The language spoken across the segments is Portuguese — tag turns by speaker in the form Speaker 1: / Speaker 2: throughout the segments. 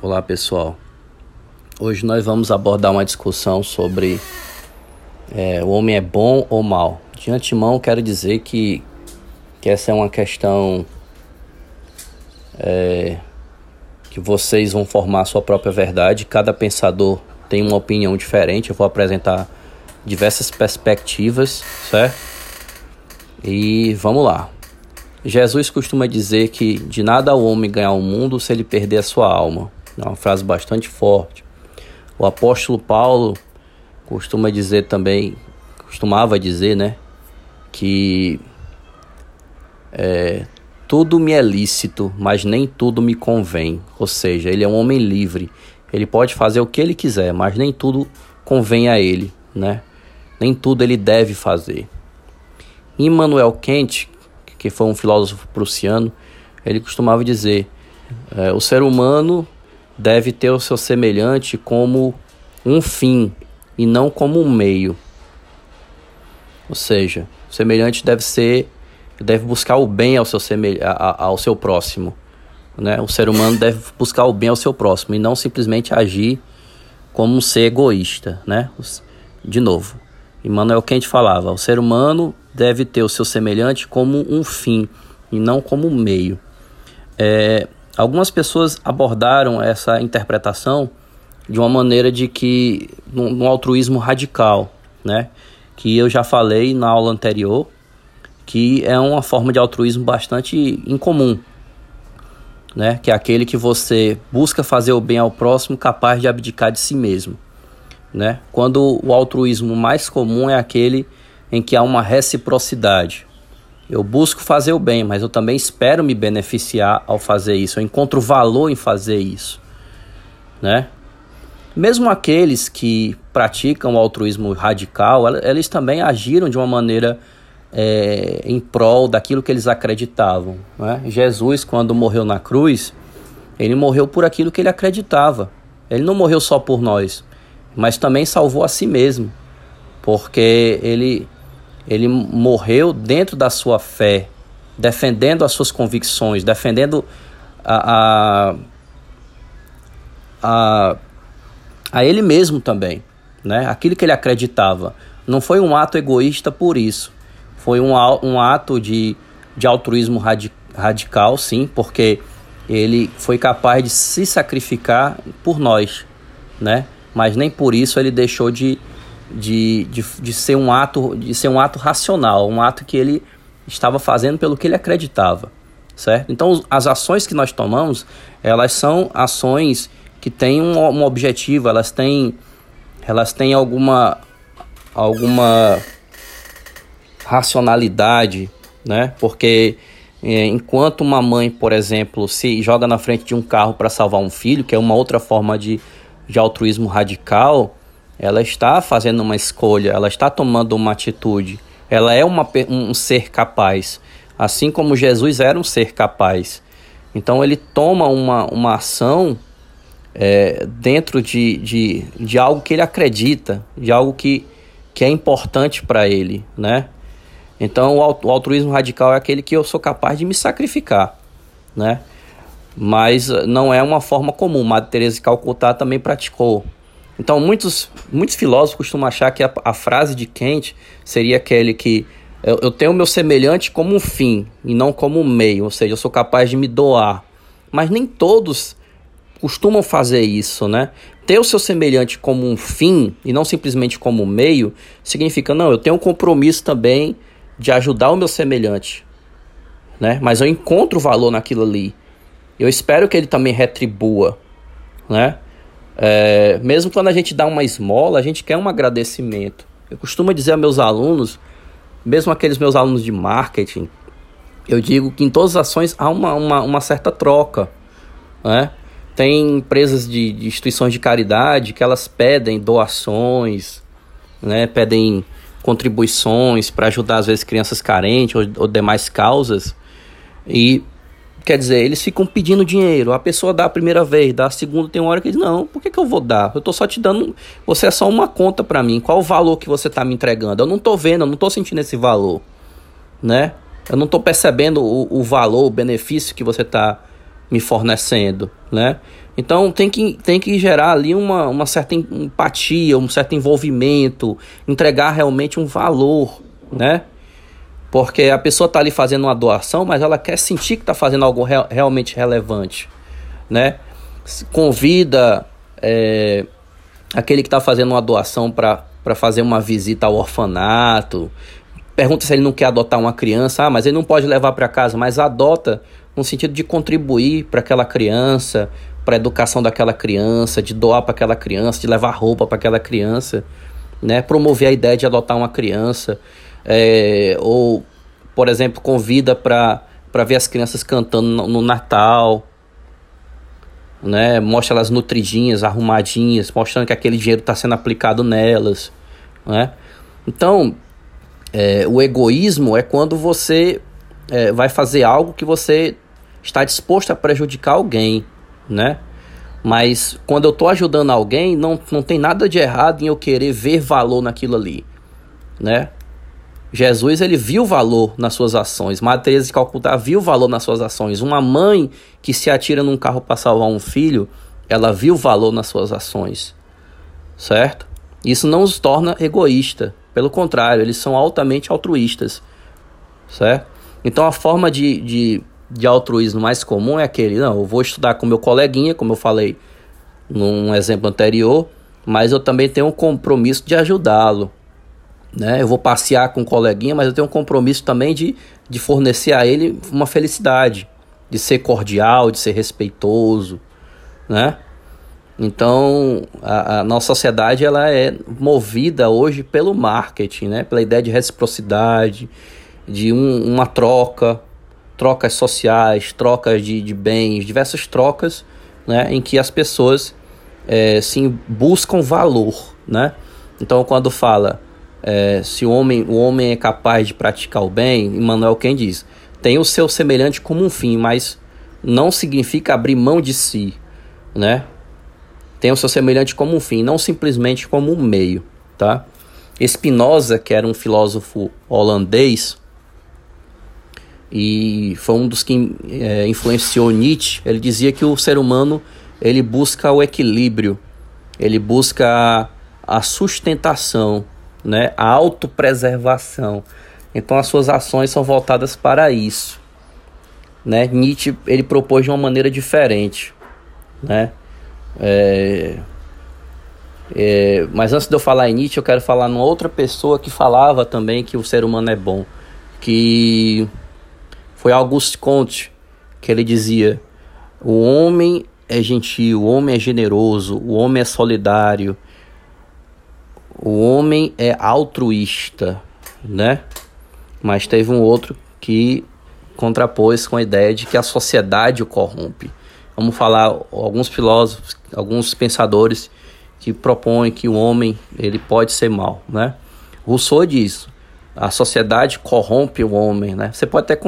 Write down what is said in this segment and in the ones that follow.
Speaker 1: Olá pessoal, hoje nós vamos abordar uma discussão sobre é, o homem é bom ou mal. De antemão quero dizer que, que essa é uma questão é, que vocês vão formar a sua própria verdade, cada pensador tem uma opinião diferente, eu vou apresentar diversas perspectivas, certo? E vamos lá. Jesus costuma dizer que de nada o homem ganhar o mundo se ele perder a sua alma. É uma frase bastante forte. O apóstolo Paulo costuma dizer também, costumava dizer, né, que é, tudo me é lícito, mas nem tudo me convém. Ou seja, ele é um homem livre. Ele pode fazer o que ele quiser, mas nem tudo convém a ele, né? Nem tudo ele deve fazer. Immanuel Kant, que foi um filósofo prussiano, ele costumava dizer: é, o ser humano deve ter o seu semelhante como um fim e não como um meio. Ou seja, o semelhante deve ser, deve buscar o bem ao seu, ao seu próximo. Né? O ser humano deve buscar o bem ao seu próximo e não simplesmente agir como um ser egoísta. Né? De novo, Emmanuel Kant falava: o ser humano deve ter o seu semelhante como um fim e não como um meio. É, Algumas pessoas abordaram essa interpretação de uma maneira de que num, altruísmo radical, né? Que eu já falei na aula anterior, que é uma forma de altruísmo bastante incomum, né? Que é aquele que você busca fazer o bem ao próximo, capaz de abdicar de si mesmo, né? Quando o altruísmo mais comum é aquele em que há uma reciprocidade, eu busco fazer o bem, mas eu também espero me beneficiar ao fazer isso. Eu encontro valor em fazer isso, né? Mesmo aqueles que praticam o altruísmo radical, eles também agiram de uma maneira é, em prol daquilo que eles acreditavam. Né? Jesus, quando morreu na cruz, ele morreu por aquilo que ele acreditava. Ele não morreu só por nós, mas também salvou a si mesmo, porque ele ele morreu dentro da sua fé, defendendo as suas convicções, defendendo a, a, a, a ele mesmo também, né? aquilo que ele acreditava. Não foi um ato egoísta por isso, foi um, um ato de, de altruísmo radi, radical, sim, porque ele foi capaz de se sacrificar por nós, né? mas nem por isso ele deixou de de, de, de, ser um ato de ser um ato racional, um ato que ele estava fazendo pelo que ele acreditava, certo? Então as ações que nós tomamos, elas são ações que têm um, um objetivo, elas têm elas têm alguma alguma racionalidade, né? Porque é, enquanto uma mãe, por exemplo, se joga na frente de um carro para salvar um filho, que é uma outra forma de, de altruísmo radical, ela está fazendo uma escolha, ela está tomando uma atitude, ela é uma, um ser capaz, assim como Jesus era um ser capaz. Então ele toma uma, uma ação é, dentro de, de, de algo que ele acredita, de algo que, que é importante para ele, né? Então o altruísmo radical é aquele que eu sou capaz de me sacrificar, né? Mas não é uma forma comum. Madre Teresa de Calcutá também praticou. Então, muitos, muitos filósofos costumam achar que a, a frase de Kant seria aquele que eu, eu tenho o meu semelhante como um fim e não como um meio, ou seja, eu sou capaz de me doar. Mas nem todos costumam fazer isso, né? Ter o seu semelhante como um fim e não simplesmente como um meio significa, não, eu tenho um compromisso também de ajudar o meu semelhante, né? Mas eu encontro valor naquilo ali. Eu espero que ele também retribua, né? É, mesmo quando a gente dá uma esmola, a gente quer um agradecimento. Eu costumo dizer a meus alunos, mesmo aqueles meus alunos de marketing, eu digo que em todas as ações há uma, uma, uma certa troca. Né? Tem empresas de, de, instituições de caridade que elas pedem doações, né? pedem contribuições para ajudar às vezes crianças carentes ou, ou demais causas. E Quer dizer, eles ficam pedindo dinheiro. A pessoa dá a primeira vez, dá a segunda, tem uma hora que diz: Não, por que, que eu vou dar? Eu tô só te dando. Você é só uma conta para mim. Qual o valor que você tá me entregando? Eu não tô vendo, eu não tô sentindo esse valor. Né? Eu não tô percebendo o, o valor, o benefício que você tá me fornecendo, né? Então tem que, tem que gerar ali uma, uma certa empatia, um certo envolvimento, entregar realmente um valor, né? Porque a pessoa está ali fazendo uma doação, mas ela quer sentir que está fazendo algo re realmente relevante, né? Convida é, aquele que está fazendo uma doação para fazer uma visita ao orfanato, pergunta se ele não quer adotar uma criança, ah, mas ele não pode levar para casa, mas adota no sentido de contribuir para aquela criança, para a educação daquela criança, de doar para aquela criança, de levar roupa para aquela criança, né? Promover a ideia de adotar uma criança, é, ou, por exemplo, convida para ver as crianças cantando no, no Natal, né? Mostra elas nutridinhas, arrumadinhas, mostrando que aquele dinheiro está sendo aplicado nelas, né? Então, é, o egoísmo é quando você é, vai fazer algo que você está disposto a prejudicar alguém, né? Mas quando eu estou ajudando alguém, não, não tem nada de errado em eu querer ver valor naquilo ali, né? Jesus ele viu valor nas suas ações. Teresa de Calcutá viu valor nas suas ações. Uma mãe que se atira num carro para salvar um filho, ela viu valor nas suas ações, certo? Isso não os torna egoísta. Pelo contrário, eles são altamente altruístas, certo? Então a forma de, de de altruísmo mais comum é aquele, não, eu vou estudar com meu coleguinha, como eu falei num exemplo anterior, mas eu também tenho um compromisso de ajudá-lo. Né? Eu vou passear com o coleguinha, mas eu tenho um compromisso também de, de fornecer a ele uma felicidade, de ser cordial, de ser respeitoso, né? Então, a, a, nossa sociedade ela é movida hoje pelo marketing, né? Pela ideia de reciprocidade, de um, uma troca, trocas sociais, trocas de, de bens, diversas trocas, né, em que as pessoas é, sim buscam valor, né? Então, quando fala é, se o homem, o homem é capaz de praticar o bem, Emmanuel quem diz, tem o seu semelhante como um fim, mas não significa abrir mão de si, né? Tem o seu semelhante como um fim, não simplesmente como um meio, tá? Spinoza, que era um filósofo holandês, e foi um dos que é, influenciou Nietzsche. Ele dizia que o ser humano ele busca o equilíbrio, ele busca a sustentação, né, a autopreservação. Então as suas ações são voltadas para isso. Né? Nietzsche ele propôs de uma maneira diferente, né? É, é, mas antes de eu falar em Nietzsche, eu quero falar numa outra pessoa que falava também que o ser humano é bom, que foi Auguste Comte que ele dizia: o homem é gentil, o homem é generoso, o homem é solidário, o homem é altruísta, né? Mas teve um outro que contrapôs com a ideia de que a sociedade o corrompe. Vamos falar alguns filósofos, alguns pensadores que propõem que o homem ele pode ser mal, né? Rousseau diz: a sociedade corrompe o homem, né? Você pode até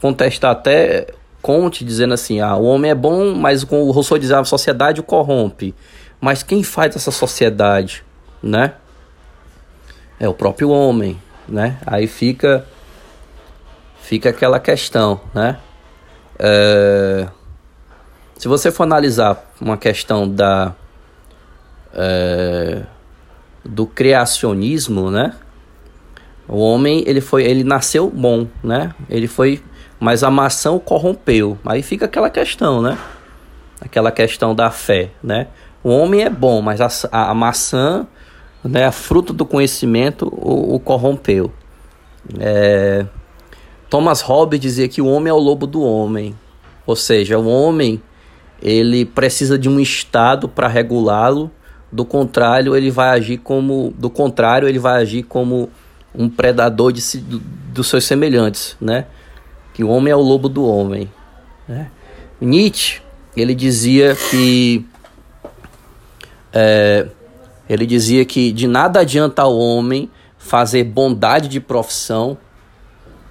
Speaker 1: contestar até Conte dizendo assim: ah, o homem é bom, mas com o Rousseau diz a sociedade o corrompe. Mas quem faz essa sociedade, né? É o próprio homem, né? Aí fica fica aquela questão, né? É, se você for analisar uma questão da é, do criacionismo, né? O homem ele foi ele nasceu bom, né? Ele foi mas a maçã o corrompeu. Aí fica aquela questão, né? Aquela questão da fé, né? O homem é bom, mas a, a, a maçã, né, a fruto do conhecimento, o, o corrompeu. É, Thomas Hobbes dizia que o homem é o lobo do homem. Ou seja, o homem ele precisa de um estado para regulá-lo. Do contrário, ele vai agir como do contrário, ele vai agir como um predador de si, do, dos seus semelhantes, né? que o homem é o lobo do homem. Né? Nietzsche ele dizia que é, ele dizia que de nada adianta ao homem fazer bondade de profissão,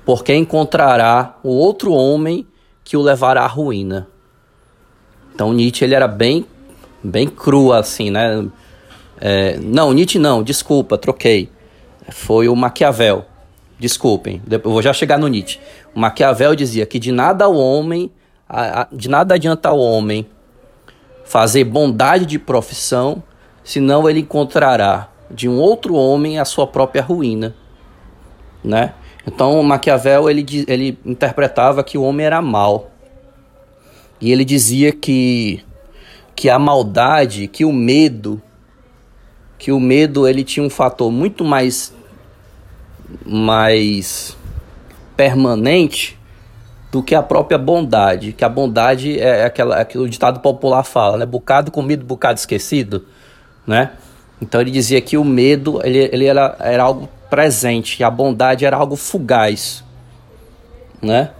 Speaker 1: porque encontrará o outro homem que o levará à ruína. Então Nietzsche ele era bem bem cru assim, né? É, não, Nietzsche não, desculpa, troquei. Foi o Maquiavel. Desculpem, eu vou já chegar no Nietzsche. O Maquiavel dizia que de nada ao homem de nada adianta o homem fazer bondade de profissão, senão ele encontrará de um outro homem a sua própria ruína, né? Então Maquiavel ele, ele interpretava que o homem era mal e ele dizia que que a maldade, que o medo, que o medo ele tinha um fator muito mais mais permanente do que a própria bondade, que a bondade é aquela é o ditado popular fala, né? Bocado comido, bocado esquecido, né? Então ele dizia que o medo ele, ele era, era algo presente, e a bondade era algo fugaz, né?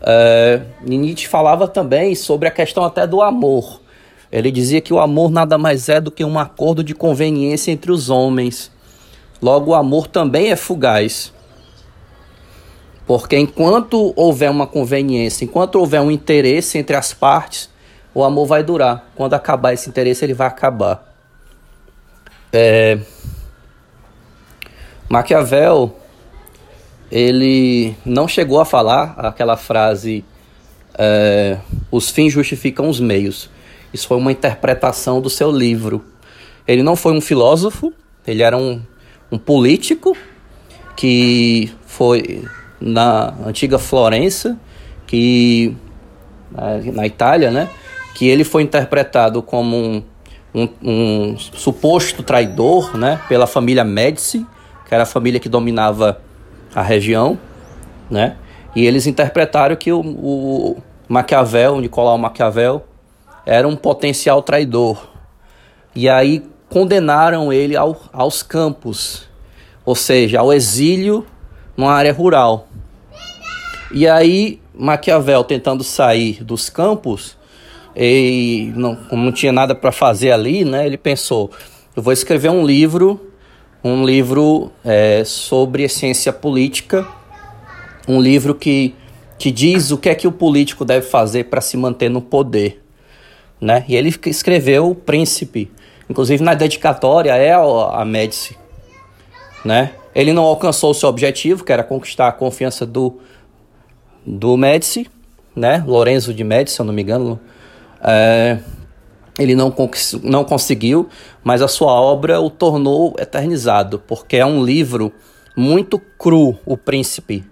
Speaker 1: É, Nietzsche falava também sobre a questão até do amor. Ele dizia que o amor nada mais é do que um acordo de conveniência entre os homens. Logo, o amor também é fugaz. Porque enquanto houver uma conveniência, enquanto houver um interesse entre as partes, o amor vai durar. Quando acabar esse interesse, ele vai acabar. É... Maquiavel, ele não chegou a falar aquela frase: é, os fins justificam os meios. Isso foi uma interpretação do seu livro. Ele não foi um filósofo, ele era um, um político que foi na antiga Florença, que na Itália, né? Que ele foi interpretado como um, um, um suposto traidor, né? Pela família Médici, que era a família que dominava a região, né? E eles interpretaram que o, o Maquiavel, Nicolau Maquiavel, era um potencial traidor. E aí condenaram ele ao, aos campos, ou seja, ao exílio numa área rural. E aí Maquiavel tentando sair dos campos e não, não tinha nada para fazer ali, né? Ele pensou, eu vou escrever um livro, um livro é, sobre ciência política, um livro que que diz o que é que o político deve fazer para se manter no poder né? E ele escreveu o Príncipe, inclusive na dedicatória é a Médici, né? Ele não alcançou o seu objetivo, que era conquistar a confiança do do Médici, né? Lorenzo de Médici, se eu não me engano. É, ele não, não conseguiu, mas a sua obra o tornou eternizado, porque é um livro muito cru, O Príncipe.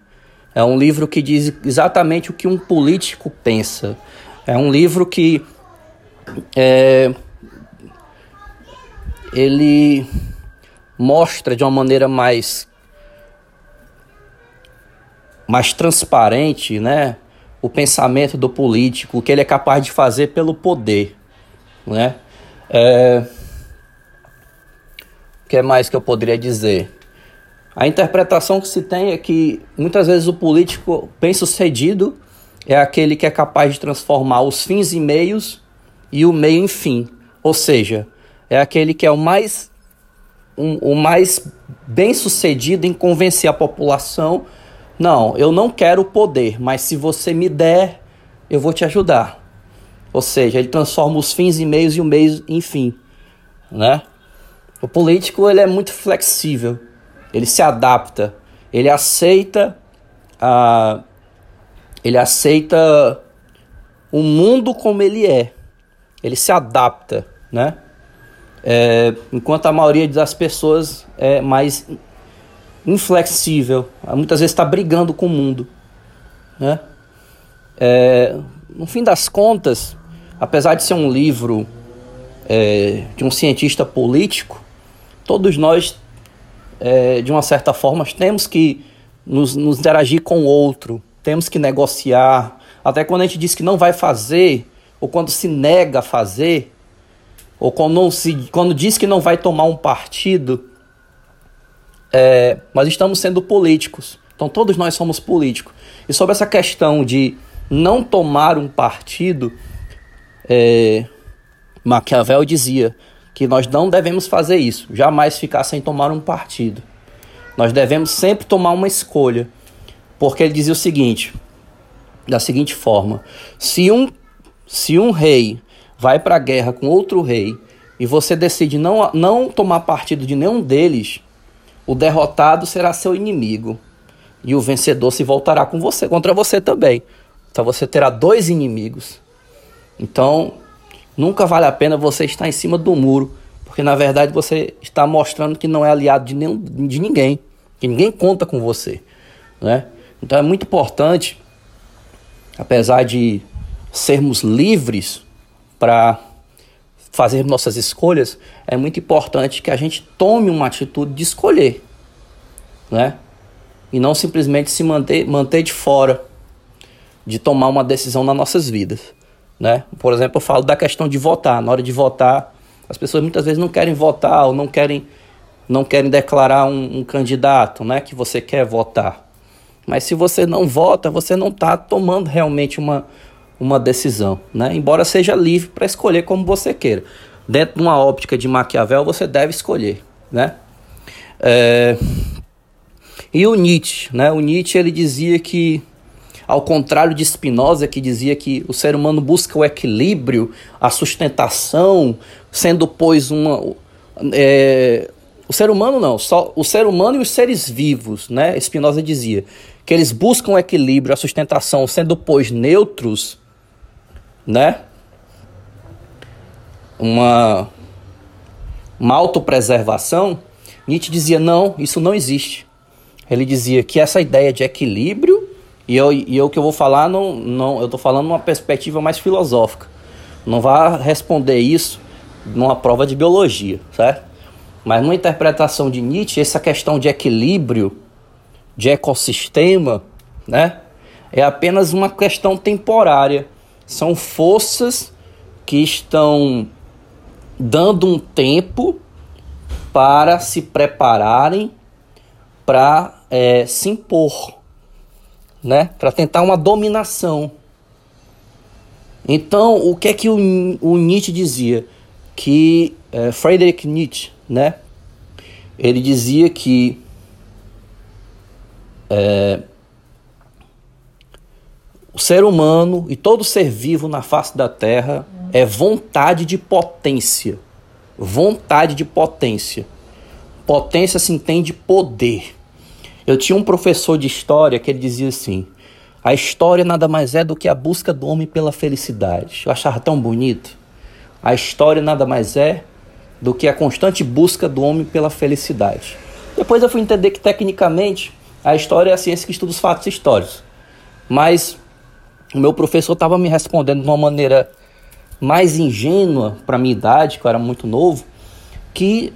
Speaker 1: É um livro que diz exatamente o que um político pensa. É um livro que é, ele mostra de uma maneira mais mais transparente, né, o pensamento do político, o que ele é capaz de fazer pelo poder, né? É, o que mais que eu poderia dizer? A interpretação que se tem é que muitas vezes o político bem sucedido é aquele que é capaz de transformar os fins e meios e o meio em fim. Ou seja, é aquele que é o mais, um, o mais bem sucedido em convencer a população. Não, eu não quero poder, mas se você me der, eu vou te ajudar. Ou seja, ele transforma os fins em meios e o meio em fim, né? O político ele é muito flexível, ele se adapta, ele aceita a, ele aceita o mundo como ele é ele se adapta, né? É, enquanto a maioria das pessoas é mais inflexível, muitas vezes está brigando com o mundo, né? É, no fim das contas, apesar de ser um livro é, de um cientista político, todos nós, é, de uma certa forma, temos que nos, nos interagir com o outro, temos que negociar. Até quando a gente diz que não vai fazer, ou quando se nega a fazer, ou quando, se, quando diz que não vai tomar um partido, é, nós estamos sendo políticos. Então todos nós somos políticos. E sobre essa questão de não tomar um partido, é, Maquiavel dizia que nós não devemos fazer isso, jamais ficar sem tomar um partido. Nós devemos sempre tomar uma escolha, porque ele dizia o seguinte, da seguinte forma: se um se um rei vai para a guerra com outro rei e você decide não, não tomar partido de nenhum deles, o derrotado será seu inimigo e o vencedor se voltará com você contra você também. Então você terá dois inimigos. Então, nunca vale a pena você estar em cima do muro, porque na verdade você está mostrando que não é aliado de, nenhum, de ninguém, que ninguém conta com você, né? Então é muito importante, apesar de sermos livres para fazer nossas escolhas, é muito importante que a gente tome uma atitude de escolher, né? E não simplesmente se manter, manter de fora de tomar uma decisão nas nossas vidas, né? Por exemplo, eu falo da questão de votar. Na hora de votar, as pessoas muitas vezes não querem votar ou não querem não querem declarar um, um candidato, né? Que você quer votar. Mas se você não vota, você não está tomando realmente uma uma decisão, né? Embora seja livre para escolher como você queira. Dentro de uma óptica de Maquiavel, você deve escolher, né? É... E o Nietzsche, né? O Nietzsche ele dizia que, ao contrário de Spinoza, que dizia que o ser humano busca o equilíbrio, a sustentação, sendo pois uma é... o ser humano não, só o ser humano e os seres vivos, né? Spinoza dizia que eles buscam o equilíbrio, a sustentação, sendo pois neutros né? Uma, uma autopreservação, Nietzsche dizia: não, isso não existe. Ele dizia que essa ideia de equilíbrio, e eu, e eu que eu vou falar, não, não, eu estou falando numa perspectiva mais filosófica. Não vá responder isso numa prova de biologia, certo? Mas numa interpretação de Nietzsche, essa questão de equilíbrio, de ecossistema, né? É apenas uma questão temporária são forças que estão dando um tempo para se prepararem para é, se impor, né? Para tentar uma dominação. Então, o que é que o, o Nietzsche dizia? Que é, Friedrich Nietzsche, né? Ele dizia que é, o ser humano e todo ser vivo na face da terra é vontade de potência. Vontade de potência. Potência se entende poder. Eu tinha um professor de história que ele dizia assim: a história nada mais é do que a busca do homem pela felicidade. Eu achava tão bonito. A história nada mais é do que a constante busca do homem pela felicidade. Depois eu fui entender que, tecnicamente, a história é a ciência que estuda os fatos históricos. Mas o meu professor estava me respondendo de uma maneira mais ingênua para minha idade, que eu era muito novo, que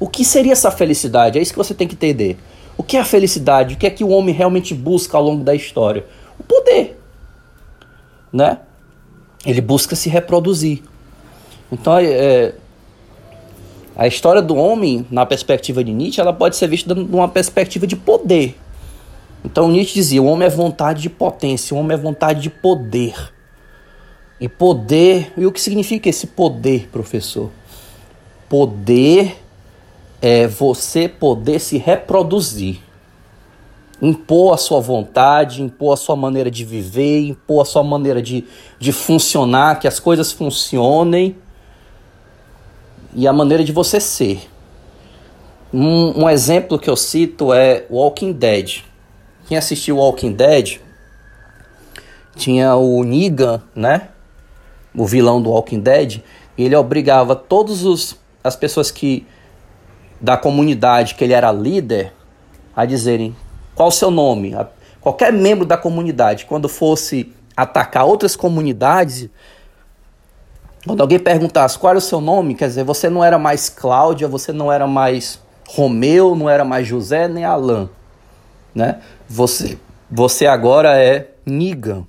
Speaker 1: o que seria essa felicidade? É isso que você tem que entender. O que é a felicidade? O que é que o homem realmente busca ao longo da história? O poder, né? Ele busca se reproduzir. Então, é, é a história do homem, na perspectiva de Nietzsche, ela pode ser vista de uma perspectiva de poder. Então Nietzsche dizia: o homem é vontade de potência, o homem é vontade de poder. E poder, e o que significa esse poder, professor? Poder é você poder se reproduzir, impor a sua vontade, impor a sua maneira de viver, impor a sua maneira de, de funcionar, que as coisas funcionem e a maneira de você ser. Um, um exemplo que eu cito é Walking Dead. Quem assistiu Walking Dead tinha o Negan, né? O vilão do Walking Dead. ele obrigava todos os as pessoas que da comunidade que ele era líder a dizerem qual o seu nome. Qualquer membro da comunidade, quando fosse atacar outras comunidades, quando alguém perguntasse qual era o seu nome, quer dizer, você não era mais Cláudia, você não era mais Romeu, não era mais José nem Alain né? Você, você agora é Negan.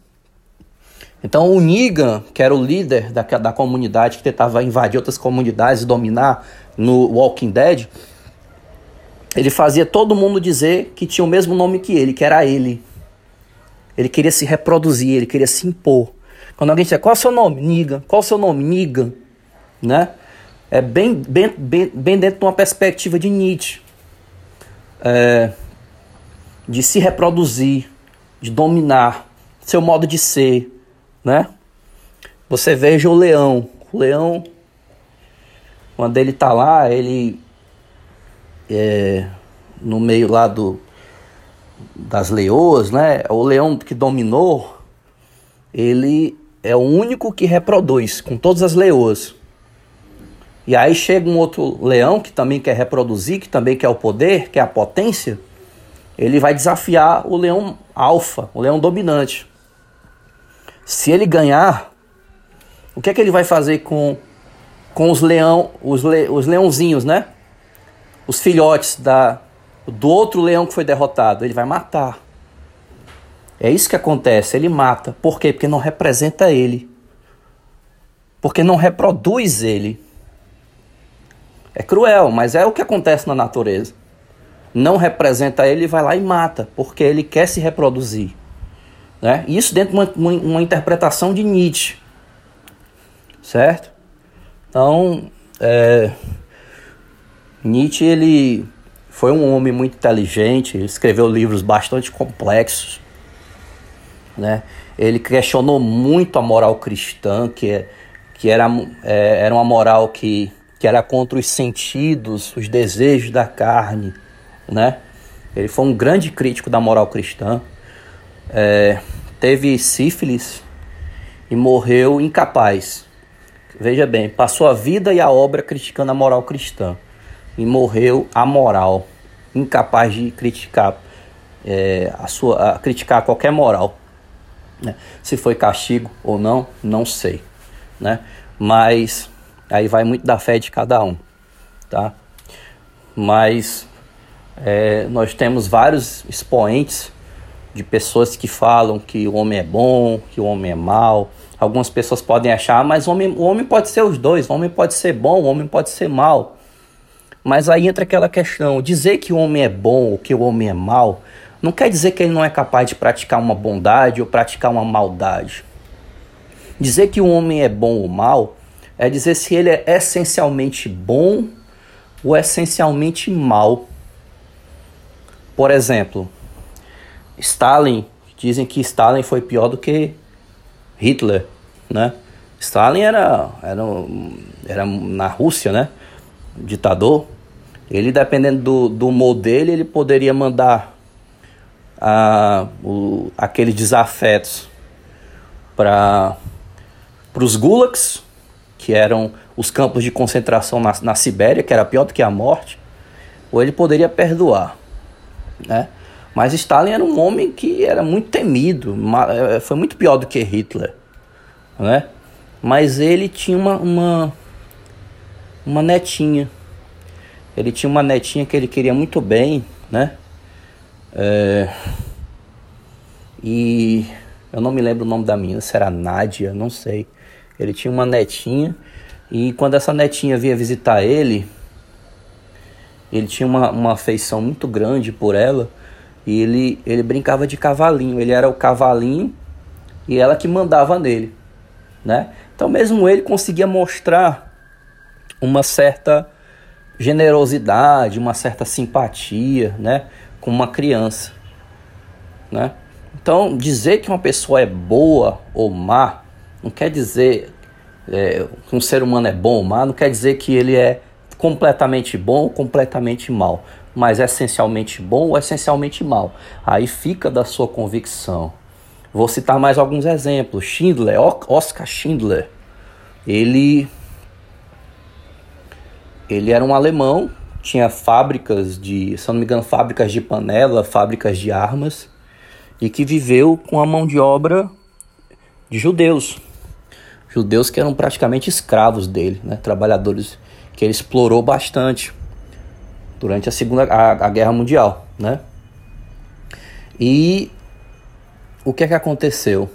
Speaker 1: Então o Negan, que era o líder da, da comunidade que tentava invadir outras comunidades e dominar no Walking Dead, ele fazia todo mundo dizer que tinha o mesmo nome que ele, que era ele. Ele queria se reproduzir, ele queria se impor. Quando alguém disser, qual é o seu nome? Negan. Qual é o seu nome? Negan. Né? É bem, bem, bem, bem dentro de uma perspectiva de Nietzsche. É, de se reproduzir, de dominar, seu modo de ser, né? Você veja o leão. O leão, quando ele tá lá, ele é, no meio lá do das leoas, né? O leão que dominou, ele é o único que reproduz com todas as leoas. E aí chega um outro leão que também quer reproduzir, que também quer o poder, quer a potência. Ele vai desafiar o leão alfa, o leão dominante. Se ele ganhar, o que é que ele vai fazer com, com os leão, os, le, os leãozinhos, né? Os filhotes da, do outro leão que foi derrotado. Ele vai matar. É isso que acontece, ele mata. Por quê? Porque não representa ele. Porque não reproduz ele. É cruel, mas é o que acontece na natureza. Não representa ele, vai lá e mata, porque ele quer se reproduzir. Né? Isso dentro de uma, uma, interpretação de Nietzsche. Certo? Então, é, Nietzsche ele foi um homem muito inteligente, ele escreveu livros bastante complexos né? Ele questionou muito a moral cristã, que, é, que era, é, era uma moral que, que era contra os sentidos, os desejos da carne, né? Ele foi um grande crítico da moral cristã. É, teve sífilis e morreu incapaz. Veja bem, passou a vida e a obra criticando a moral cristã e morreu amoral, incapaz de criticar é, a sua, a criticar qualquer moral. Né? Se foi castigo ou não, não sei. Né? Mas aí vai muito da fé de cada um. Tá? Mas é, nós temos vários expoentes de pessoas que falam que o homem é bom, que o homem é mau. Algumas pessoas podem achar, mas o homem, o homem pode ser os dois, o homem pode ser bom, o homem pode ser mau. Mas aí entra aquela questão: dizer que o homem é bom ou que o homem é mau não quer dizer que ele não é capaz de praticar uma bondade ou praticar uma maldade. Dizer que um homem é bom ou mal é dizer se ele é essencialmente bom ou essencialmente mal. Por exemplo, Stalin, dizem que Stalin foi pior do que Hitler, né? Stalin era, era, era na Rússia, né? Ditador. Ele, dependendo do, do humor dele, ele poderia mandar a, o, aqueles desafetos para os gulags, que eram os campos de concentração na, na Sibéria, que era pior do que a morte, ou ele poderia perdoar. Né? Mas Stalin era um homem que era muito temido, é, foi muito pior do que Hitler. Né? Mas ele tinha uma, uma, uma netinha. Ele tinha uma netinha que ele queria muito bem, né? É... E eu não me lembro o nome da menina, se era Nádia, não sei. Ele tinha uma netinha e quando essa netinha vinha visitar ele, ele tinha uma, uma afeição muito grande por ela e ele, ele brincava de cavalinho. Ele era o cavalinho e ela que mandava nele, né? Então mesmo ele conseguia mostrar uma certa generosidade, uma certa simpatia, né? com uma criança, né? Então, dizer que uma pessoa é boa ou má não quer dizer é, que um ser humano é bom ou má, não quer dizer que ele é completamente bom ou completamente mal, mas essencialmente bom ou essencialmente mal. Aí fica da sua convicção. Vou citar mais alguns exemplos. Schindler, Oscar Schindler, ele ele era um alemão tinha fábricas de, se não me engano, fábricas de panela, fábricas de armas, e que viveu com a mão de obra de judeus. Judeus que eram praticamente escravos dele, né? trabalhadores que ele explorou bastante durante a Segunda a, a Guerra Mundial. Né? E o que é que aconteceu?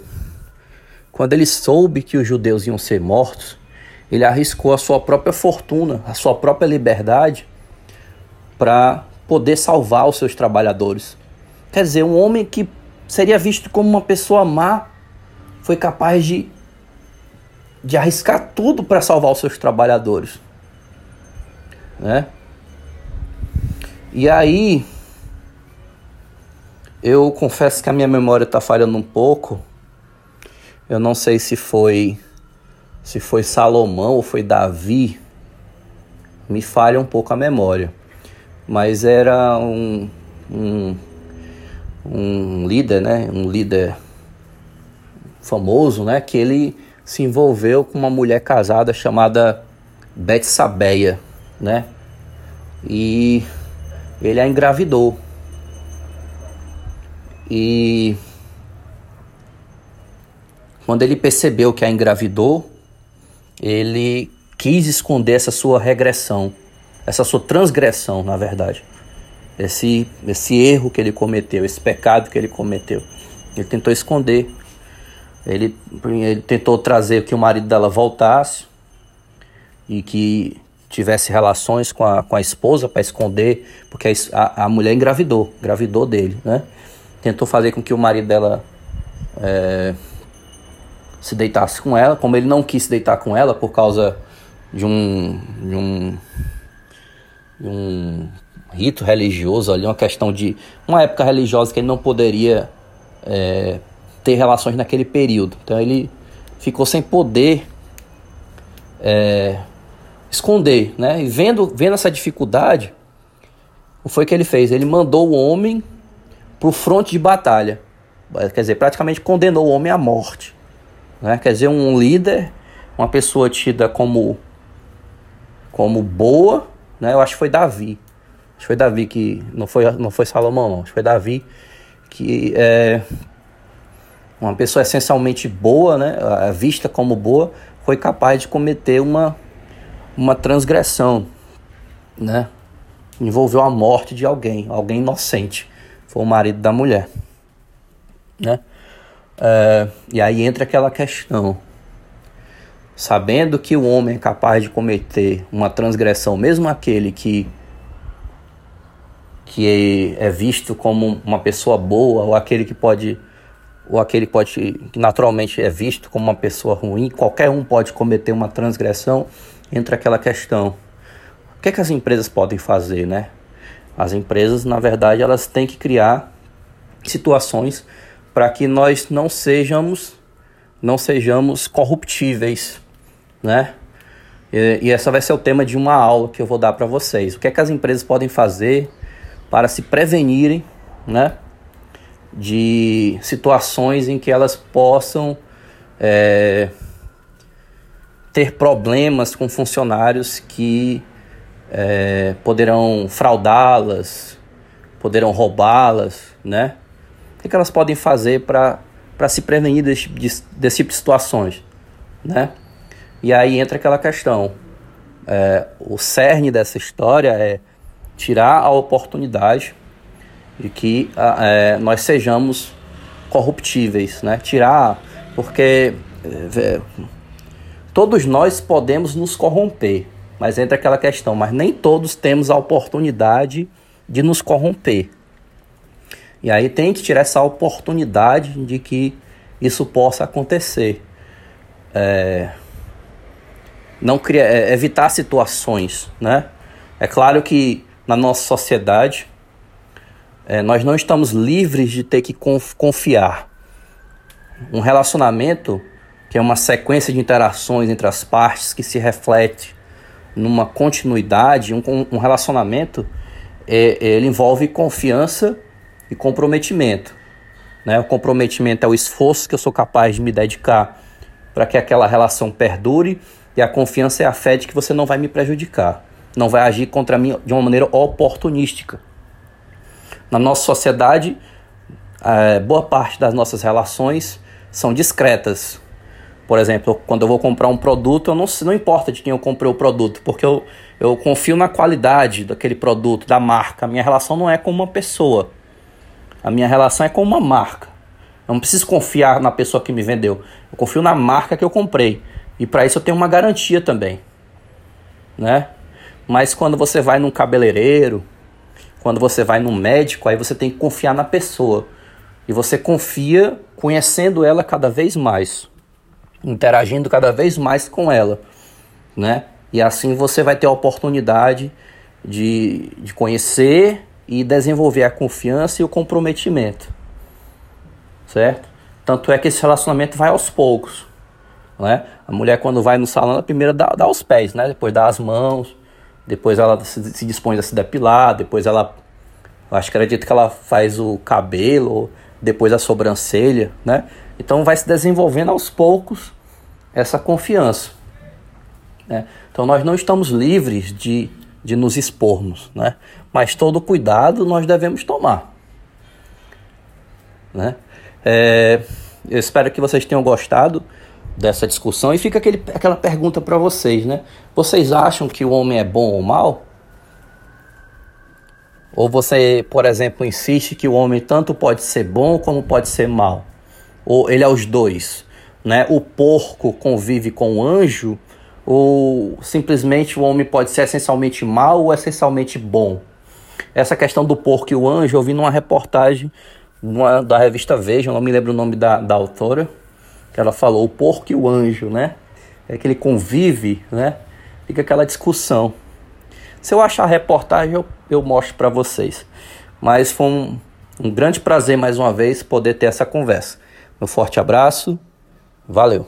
Speaker 1: Quando ele soube que os judeus iam ser mortos, ele arriscou a sua própria fortuna, a sua própria liberdade para poder salvar os seus trabalhadores. Quer dizer, um homem que seria visto como uma pessoa má foi capaz de, de arriscar tudo para salvar os seus trabalhadores. Né? E aí, eu confesso que a minha memória está falhando um pouco. Eu não sei se foi se foi Salomão ou foi Davi. Me falha um pouco a memória mas era um, um, um líder, né? Um líder famoso, né? Que ele se envolveu com uma mulher casada chamada Betsabeia, né? E ele a engravidou. E quando ele percebeu que a engravidou, ele quis esconder essa sua regressão, essa sua transgressão, na verdade. Esse, esse erro que ele cometeu, esse pecado que ele cometeu. Ele tentou esconder. Ele, ele tentou trazer que o marido dela voltasse e que tivesse relações com a, com a esposa para esconder, porque a, a mulher engravidou, engravidou dele, né? Tentou fazer com que o marido dela é, se deitasse com ela, como ele não quis se deitar com ela por causa de um, de um, de um rito religioso ali, uma questão de uma época religiosa que ele não poderia é, ter relações naquele período. Então ele ficou sem poder é, esconder, né? E vendo, vendo essa dificuldade, o foi que ele fez? Ele mandou o homem para o fronte de batalha. Quer dizer, praticamente condenou o homem à morte. Né? Quer dizer, um líder, uma pessoa tida como, como boa, né? eu acho que foi Davi. Acho que foi Davi que. Não foi, não foi Salomão, não. Acho que foi Davi que é uma pessoa essencialmente boa, né? Vista como boa, foi capaz de cometer uma, uma transgressão, né? Envolveu a morte de alguém, alguém inocente. Foi o marido da mulher, né? É, e aí entra aquela questão. Sabendo que o homem é capaz de cometer uma transgressão, mesmo aquele que que é visto como uma pessoa boa ou aquele que pode ou aquele que pode que naturalmente é visto como uma pessoa ruim, qualquer um pode cometer uma transgressão, entra aquela questão. O que, é que as empresas podem fazer, né? As empresas, na verdade, elas têm que criar situações para que nós não sejamos não sejamos corruptíveis, né? E, e essa vai ser o tema de uma aula que eu vou dar para vocês. O que é que as empresas podem fazer para se prevenirem, né? De situações em que elas possam é, ter problemas com funcionários que é, poderão fraudá-las, poderão roubá-las, né? O que elas podem fazer para se prevenir desse, desse tipo de situações, né? E aí entra aquela questão. É, o cerne dessa história é tirar a oportunidade de que é, nós sejamos corruptíveis, né? Tirar, porque é, todos nós podemos nos corromper, mas entra aquela questão, mas nem todos temos a oportunidade de nos corromper. E aí tem que tirar essa oportunidade de que isso possa acontecer. É, não criar, é, evitar situações, né? É claro que na nossa sociedade é, nós não estamos livres de ter que confiar. Um relacionamento que é uma sequência de interações entre as partes que se reflete numa continuidade, um, um relacionamento, é, ele envolve confiança e comprometimento. Né? O comprometimento é o esforço que eu sou capaz de me dedicar para que aquela relação perdure e a confiança é a fé de que você não vai me prejudicar, não vai agir contra mim de uma maneira oportunística. Na nossa sociedade, é, boa parte das nossas relações são discretas. Por exemplo, quando eu vou comprar um produto, eu não, não importa de quem eu comprei o produto, porque eu, eu confio na qualidade daquele produto, da marca. A minha relação não é com uma pessoa. A minha relação é com uma marca. Eu não preciso confiar na pessoa que me vendeu. Eu confio na marca que eu comprei. E para isso eu tenho uma garantia também. Né? Mas quando você vai num cabeleireiro, quando você vai num médico, aí você tem que confiar na pessoa. E você confia conhecendo ela cada vez mais, interagindo cada vez mais com ela, né? E assim você vai ter a oportunidade de, de conhecer e desenvolver a confiança e o comprometimento. Certo? Tanto é que esse relacionamento vai aos poucos. Né? A mulher, quando vai no salão, ela primeiro dá, dá os pés, né? depois dá as mãos, depois ela se, se dispõe a se depilar, depois ela. Acho que acredito que ela faz o cabelo, depois a sobrancelha, né? Então vai se desenvolvendo aos poucos essa confiança. Né? Então nós não estamos livres de, de nos expormos, né? mas todo cuidado nós devemos tomar. Né? É, eu espero que vocês tenham gostado dessa discussão e fica aquele, aquela pergunta para vocês, né? Vocês acham que o homem é bom ou mal? Ou você, por exemplo, insiste que o homem tanto pode ser bom como pode ser mal? Ou ele é os dois? Né? O porco convive com o anjo? Ou simplesmente o homem pode ser essencialmente mal ou essencialmente bom? Essa questão do porco e o anjo eu vi numa reportagem numa, da revista Veja, não me lembro o nome da, da autora, que ela falou o porco e o anjo, né? É que ele convive, né? Fica aquela discussão. Se eu achar a reportagem, eu, eu mostro para vocês. Mas foi um, um grande prazer mais uma vez poder ter essa conversa. Um forte abraço, valeu!